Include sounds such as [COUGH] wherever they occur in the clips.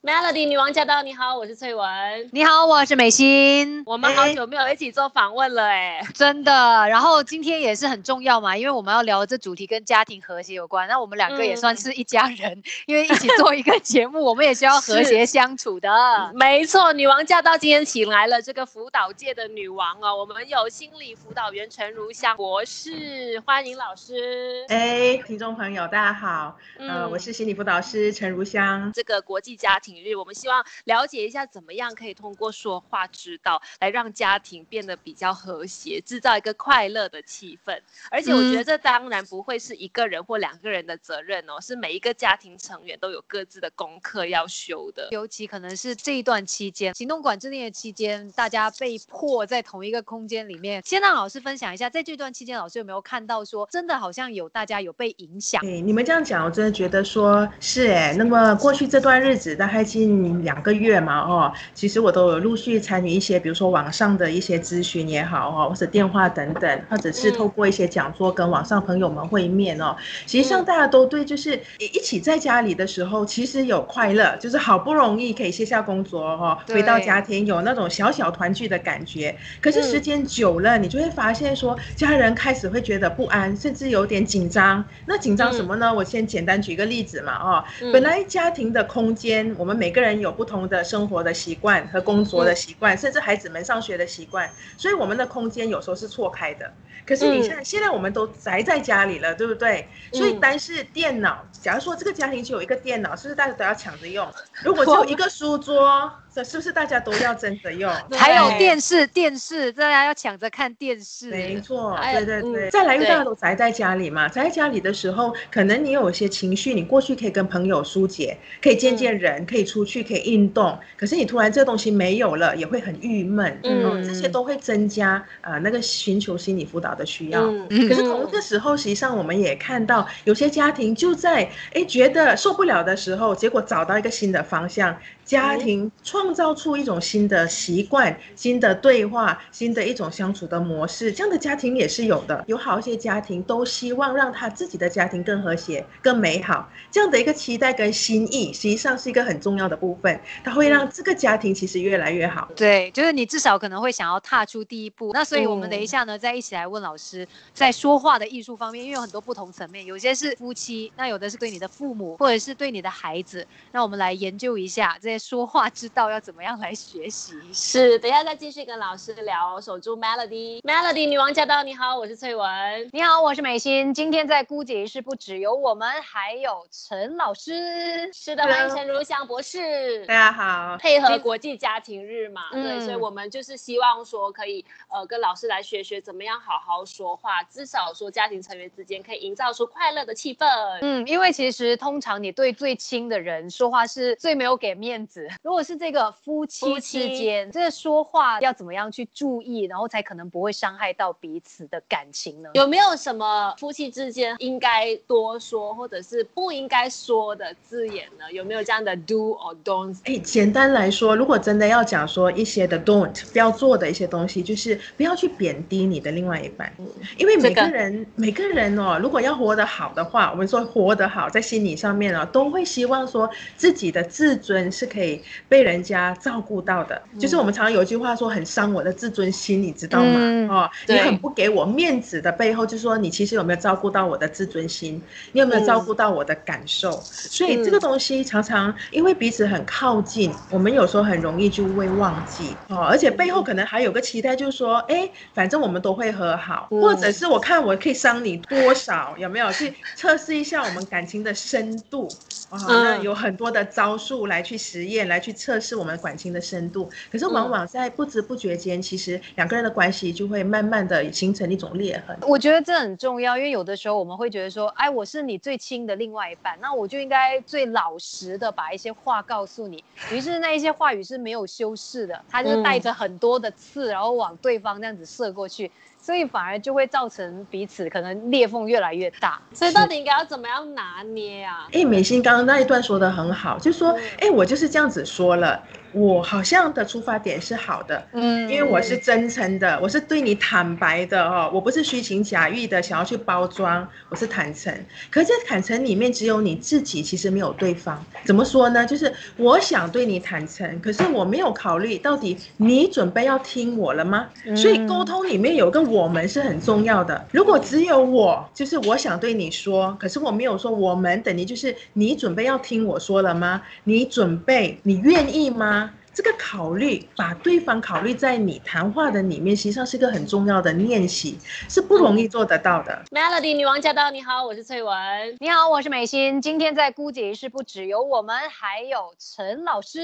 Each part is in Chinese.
Melody 女王驾到！你好，我是翠文。你好，我是美心。我们好久没有一起做访问了，哎，真的。然后今天也是很重要嘛，因为我们要聊这主题跟家庭和谐有关。那我们两个也算是一家人，因为一起做一个节目，我们也需要和谐相处的。没错，女王驾到！今天请来了这个辅导界的女王哦，我们有心理辅导员陈如香博士，欢迎老师。哎，听众朋友，大家好，呃，我是心理辅导师陈如香。这个国际家庭。日，我们希望了解一下怎么样可以通过说话之道来让家庭变得比较和谐，制造一个快乐的气氛。而且我觉得这当然不会是一个人或两个人的责任哦，是每一个家庭成员都有各自的功课要修的。尤其可能是这一段期间，行动管制令的期间，大家被迫在同一个空间里面。先让老师分享一下，在这段期间，老师有没有看到说，真的好像有大家有被影响？哎，你们这样讲，我真的觉得说是哎。那么过去这段日子，大概。近两个月嘛，哦，其实我都有陆续参与一些，比如说网上的一些咨询也好，哦，或者电话等等，或者是透过一些讲座跟网上朋友们会面哦。实际上大家都对，就是一起在家里的时候，其实有快乐，就是好不容易可以卸下工作哦，回到家庭有那种小小团聚的感觉。可是时间久了，你就会发现说，家人开始会觉得不安，甚至有点紧张。那紧张什么呢？我先简单举个例子嘛，哦，本来家庭的空间我。我们每个人有不同的生活的习惯和工作的习惯，甚至孩子们上学的习惯，所以我们的空间有时候是错开的。可是你看，现在我们都宅在家里了，对不对？所以单是电脑，假如说这个家庭只有一个电脑，是不是大家都要抢着用？如果只有 [LAUGHS] 一个书桌。这是不是大家都要真的用？[LAUGHS] 还有电视，电视大家要抢着看电视。没错，对对对。再来，因为大家都宅在家里嘛，宅在家里的时候，可能你有一些情绪，你过去可以跟朋友疏解，可以见见人，可以出去，可以运动。可是你突然这个东西没有了，也会很郁闷。嗯，这些都会增加啊那个寻求心理辅导的需要。可是同一个时候，实际上我们也看到有些家庭就在哎觉得受不了的时候，结果找到一个新的方向。家庭创创造出一种新的习惯、新的对话、新的一种相处的模式，这样的家庭也是有的。有好一些家庭都希望让他自己的家庭更和谐、更美好，这样的一个期待跟心意，实际上是一个很重要的部分。它会让这个家庭其实越来越好。对，就是你至少可能会想要踏出第一步。那所以我们等一下呢，再一起来问老师，在说话的艺术方面，因为有很多不同层面，有些是夫妻，那有的是对你的父母，或者是对你的孩子。那我们来研究一下这些。说话之道要怎么样来学习？是，等一下再继续跟老师聊。守住 Melody，Melody 女王驾到！你好，我是翠文。你好，我是美心。今天在姑姐仪式不只有我们，还有陈老师。是的，欢迎陈如香博士。大家好。配合国际家庭日嘛，对，所以我们就是希望说可以呃跟老师来学学怎么样好好说话，至少说家庭成员之间可以营造出快乐的气氛。嗯，因为其实通常你对最亲的人说话是最没有给面子。如果是这个夫妻之间，这个说话要怎么样去注意，然后才可能不会伤害到彼此的感情呢？有没有什么夫妻之间应该多说，或者是不应该说的字眼呢？有没有这样的 do or don't？哎，简单来说，如果真的要讲说一些的 don't 不要做的一些东西，就是不要去贬低你的另外一半，因为每个人每个人哦，如果要活得好的话，我们说活得好，在心理上面哦，都会希望说自己的自尊是。可以被人家照顾到的，就是我们常常有一句话说很伤我的自尊心，你知道吗？哦，你很不给我面子的背后，就是说你其实有没有照顾到我的自尊心？你有没有照顾到我的感受？所以这个东西常常因为彼此很靠近，我们有时候很容易就会忘记哦。而且背后可能还有个期待，就是说，哎，反正我们都会和好，或者是我看我可以伤你多少，有没有去测试一下我们感情的深度？啊，那有很多的招数来去实。验来去测试我们感情的深度，可是往往在不知不觉间，其实两个人的关系就会慢慢的形成一种裂痕。我觉得这很重要，因为有的时候我们会觉得说，哎，我是你最亲的另外一半，那我就应该最老实的把一些话告诉你。[LAUGHS] 于是那一些话语是没有修饰的，他就带着很多的刺，然后往对方这样子射过去。所以反而就会造成彼此可能裂缝越来越大。所以到底应该要怎么样拿捏啊？哎，美心刚刚那一段说的很好，就说，哎，我就是这样子说了。我好像的出发点是好的，嗯，因为我是真诚的，我是对你坦白的哦，我不是虚情假意的想要去包装，我是坦诚。可是坦诚里面只有你自己，其实没有对方。怎么说呢？就是我想对你坦诚，可是我没有考虑到底你准备要听我了吗？所以沟通里面有个我们是很重要的。如果只有我，就是我想对你说，可是我没有说我们，等于就是你准备要听我说了吗？你准备，你愿意吗？这个考虑，把对方考虑在你谈话的里面，实际上是一个很重要的练习，是不容易做得到的。Melody 女王驾到，你好，我是翠文。你好，我是美心。今天在姑姐仪式不只有我们，还有陈老师。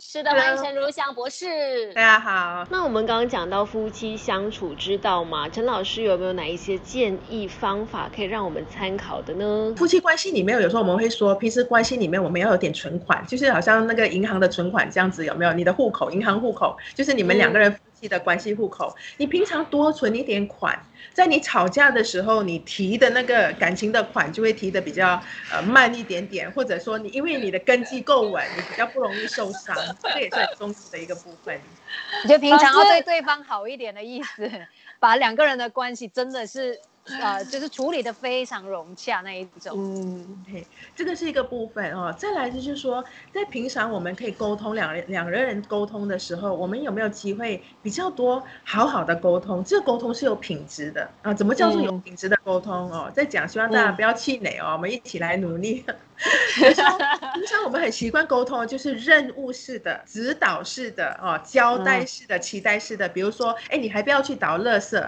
是的，欢迎陈如香博士。大家好。那我们刚刚讲到夫妻相处之道嘛，陈老师有没有哪一些建议方法可以让我们参考的呢？夫妻关系里面，有时候我们会说，平时关系里面我们要有点存款，就是好像那个银行的存款这样子，有没有？你的户口，银行户口，就是你们两个人夫妻的关系户口。你平常多存一点款，在你吵架的时候，你提的那个感情的款就会提的比较呃慢一点点，或者说你因为你的根基够稳，你比较不容易受伤，这也是很重要的一个部分。你就平常要对对方好一点的意思，[LAUGHS] 把两个人的关系真的是。呃，就是处理的非常融洽那一种。嗯，嘿，这个是一个部分哦。再来就是说，在平常我们可以沟通两两个人沟通的时候，我们有没有机会比较多好好的沟通？这个沟通是有品质的啊。怎么叫做有品质的沟通哦？在讲，希望大家不要气馁哦，我们一起来努力。[LAUGHS] 平常我们很习惯沟通，就是任务式的、指导式的哦，交代式的、期待式的。比如说，哎，你还不要去倒垃圾。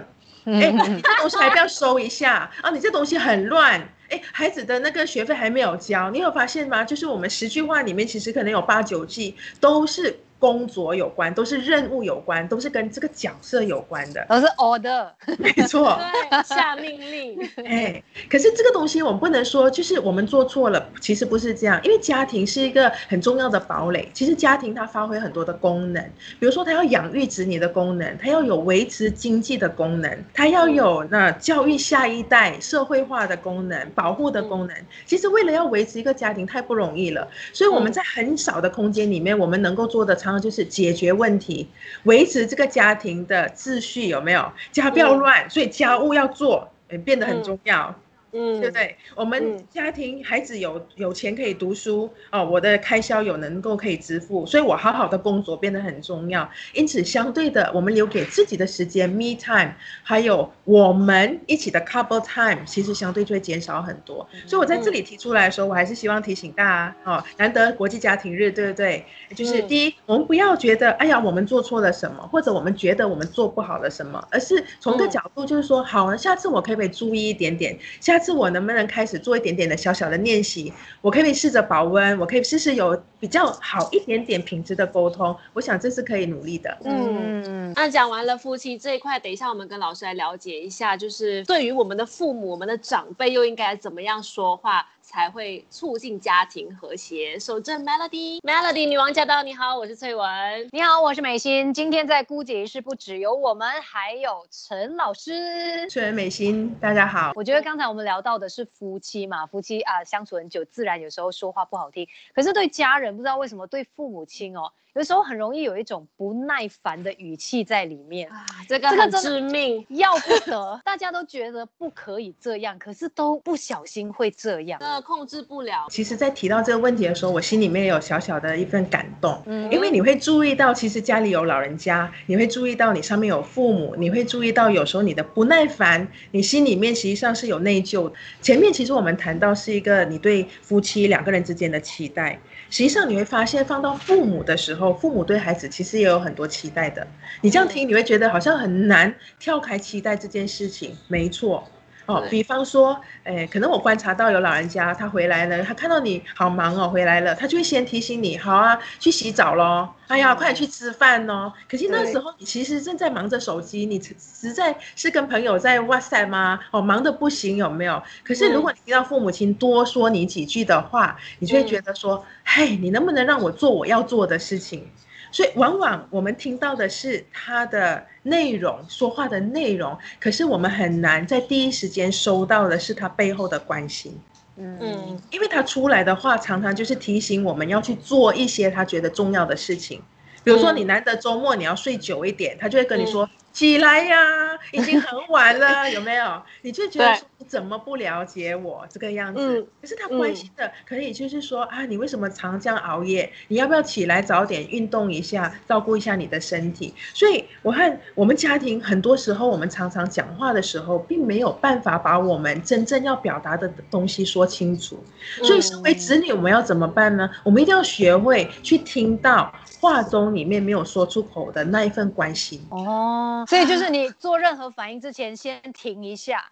哎，你这东西还不要收一下啊！你这东西很乱。哎，孩子的那个学费还没有交，你有发现吗？就是我们十句话里面，其实可能有八九句都是。工作有关，都是任务有关，都是跟这个角色有关的，都是 order，没错，[LAUGHS] 下命令。哎，可是这个东西我们不能说，就是我们做错了，其实不是这样，因为家庭是一个很重要的堡垒。其实家庭它发挥很多的功能，比如说它要养育子女的功能，它要有维持经济的功能，它要有那教育下一代、社会化的功能、保护的功能。其实为了要维持一个家庭太不容易了，所以我们在很少的空间里面，我们能够做的长。然后就是解决问题，维持这个家庭的秩序有没有？家不要乱，所以家务要做，也变得很重要。嗯，对不对？我们家庭孩子有有钱可以读书哦，我的开销有能够可以支付，所以我好好的工作变得很重要。因此，相对的，我们留给自己的时间 me time，还有我们一起的 couple time，其实相对就会减少很多。所以我在这里提出来的时候，我还是希望提醒大家哦，难得国际家庭日，对不对？就是第一，我们不要觉得哎呀，我们做错了什么，或者我们觉得我们做不好了什么，而是从个角度就是说，好，下次我可不可以注意一点点？下次我能不能开始做一点点的小小的练习？我可以试着保温，我可以试试有比较好一点点品质的沟通。我想这是可以努力的。嗯，那讲完了夫妻这一块，等一下我们跟老师来了解一下，就是对于我们的父母、我们的长辈，又应该怎么样说话？才会促进家庭和谐。守正 Melody，Melody 女王驾到！你好，我是翠文。你好，我是美心。今天在姑姐是不只有我们，还有陈老师。翠文、美心，大家好。我觉得刚才我们聊到的是夫妻嘛，夫妻啊相处很久，自然有时候说话不好听。可是对家人，不知道为什么对父母亲哦。有时候很容易有一种不耐烦的语气在里面啊，这个这个致命，要不得。[LAUGHS] 大家都觉得不可以这样，可是都不小心会这样，那，控制不了。其实，在提到这个问题的时候，我心里面有小小的一份感动，嗯，因为你会注意到，其实家里有老人家，你会注意到你上面有父母，你会注意到有时候你的不耐烦，你心里面实际上是有内疚。前面其实我们谈到是一个你对夫妻两个人之间的期待。实际上你会发现，放到父母的时候，父母对孩子其实也有很多期待的。你这样听，你会觉得好像很难跳开期待这件事情。没错。哦，比方说，哎，可能我观察到有老人家他回来了，他看到你好忙哦，回来了，他就会先提醒你，好啊，去洗澡喽，哎呀，快点去吃饭哦。可是那时候你其实正在忙着手机，你实在是跟朋友在哇塞吗？哦，忙的不行，有没有？可是如果你听到父母亲多说你几句的话，你就会觉得说，嘿，你能不能让我做我要做的事情？所以，往往我们听到的是他的内容，说话的内容，可是我们很难在第一时间收到的是他背后的关心。嗯嗯因为他出来的话，常常就是提醒我们要去做一些他觉得重要的事情。比如说，嗯你难得周末你要睡久一点，他就会跟你说、起来呀，已经很晚了，[LAUGHS] 有没有？你就觉得对说你怎么不了解我这个样子？嗯可是他关心的可以就是说啊，你为什么常这样熬夜？你要不要起来早点运动一下，照顾一下你的身体？所以我看我们家庭很多时候，我们常常讲话的时候，并没有办法把我们真正要表达的东西说清楚。所以，身为子女，我们要怎么办呢？我们一定要学会去听到话中里面没有说出口的那一份关心。哦，所以就是你做任何反应之前，先停一下，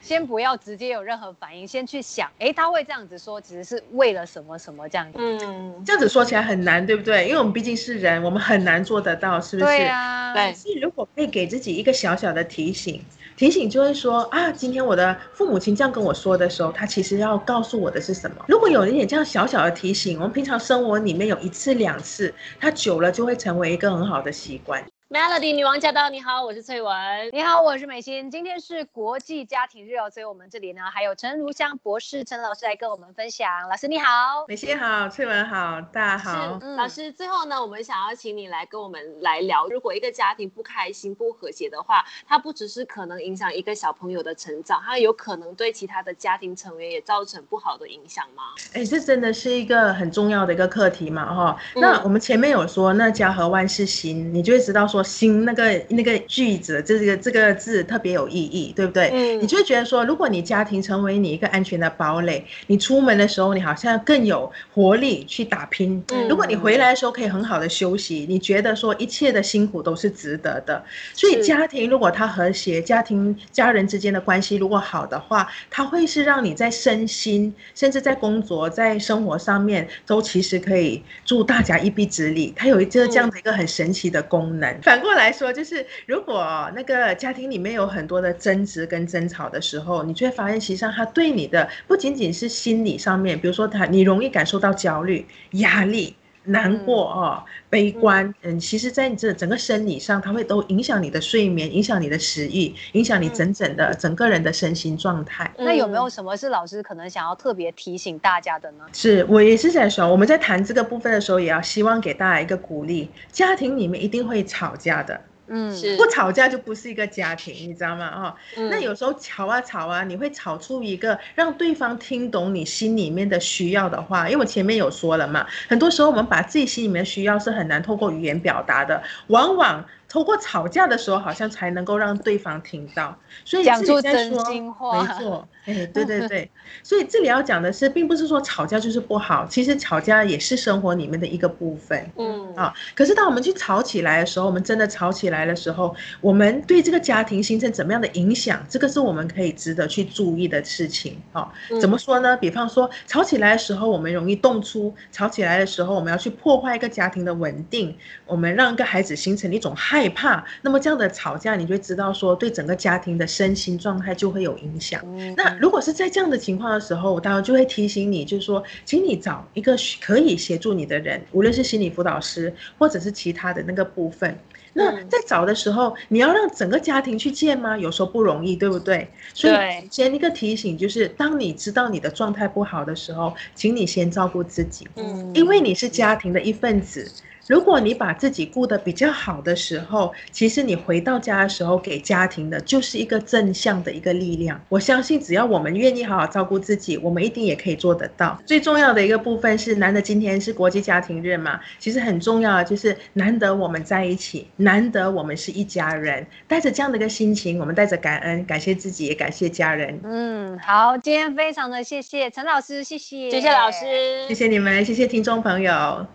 先不要直接有任何反应，先去想，哎，他会这样子说，其实是为了什么什么这样子。嗯，这样子说起来很难，对不对？因为我们毕竟是人，我们很难做得到，是不是？对啊，对所以如果可以给自己一个小小的提醒，提醒就会说啊，今天我的父母亲这样跟我说的时候，他其实要告诉我的是什么？如果有一点这样小小的提醒，我们平常生活里面有一次两次，它久了就会成为一个很好的习惯。Melody 女王驾到！你好，我是翠文。你好，我是美心。今天是国际家庭日哦，所以我们这里呢还有陈如香博士陈老师来跟我们分享。老师你好。美心好，翠文好，大家好。是老师，最后呢，我们想要请你来跟我们来聊，如果一个家庭不开心、不和谐的话，它不只是可能影响一个小朋友的成长，它有可能对其他的家庭成员也造成不好的影响吗？哎，这真的是一个很重要的一个课题嘛，哈、嗯那我们前面有说，那家和万事兴，你就会知道说“兴”那个那个句子，这个这个字特别有意义，对不对？嗯你就会觉得说，如果你家庭成为你一个安全的堡垒，你出门的时候，你好像更有活力去打拼。嗯如果你回来的时候可以很好的休息，你觉得说一切的辛苦都是值得的。所以家庭如果它和谐，家庭家人之间的关系如果好的话，它会是让你在身心，甚至在工作、在生活上面，都其实可以助大家一臂之力。它有一个这样的一个很神奇的功能。反过来说，就是如果那个家庭里面有很多的争执跟争吵的时候，你就会发现，实际上他对你的不仅仅是心理上面，比如说他你容易感受到焦虑、压力。难过哦，悲观，嗯，其实，在你这整个生理上，它会都影响你的睡眠，影响你的食欲，影响你整整的整个人的身心状态。那有嗯没有什么是老师可能想要特别提醒大家的呢？是我也是在说，我们在谈这个部分的时候，也要希望给大家一个鼓励。家庭里面一定会吵架的，嗯，是不吵架就不是一个家庭，你知道吗？哦，嗯那有时候吵啊吵啊，你会吵出一个让对方听懂你心里面的需要的话。因为我前面有说了嘛，很多时候我们把自己心里面的需要是很难透过语言表达的，往往透过吵架的时候，好像才能够让对方听到。所以讲出真在说心话没错，哎，对对 [LAUGHS] 对。所以这里要讲的是，并不是说吵架就是不好，其实吵架也是生活里面的一个部分。嗯啊，可是当我们去吵起来的时候，我们真的吵起来的时候，我们对这个家庭形成怎么样的影响，这个是我们可以值得去注意的事情。啊，嗯怎么说呢？比方说，吵起来的时候，我们容易动粗；吵起来的时候，我们要去破坏一个家庭的稳定，我们让一个孩子形成一种害怕。那么这样的吵架，你就会知道说，对整个家庭的身心状态就会有影响。嗯那如果是在这样的情况的时候，我当然就会提醒你，就是说，请你找一个可以协助你的人，无论是心理辅导师或者是其他的那个部分。那嗯在找的时候，你要让整个家庭去见吗？有时候不容易，对不对？所以先一个提醒就是，当你知道你的状态不好的时候，请你先照顾自己，嗯因为你是家庭的一份子。如果你把自己顾得比较好的时候，其实你回到家的时候给家庭的就是一个正向的一个力量。我相信，只要我们愿意好好照顾自己，我们一定也可以做得到。最重要的一个部分是，难得今天是国际家庭日嘛，其实很重要的就是难得我们在一起，难得我们是一家人。带着这样的一个心情，我们带着感恩，感谢自己，也感谢家人。嗯，好，今天非常的谢谢陈老师，谢谢，谢谢老师，谢谢你们，谢谢听众朋友。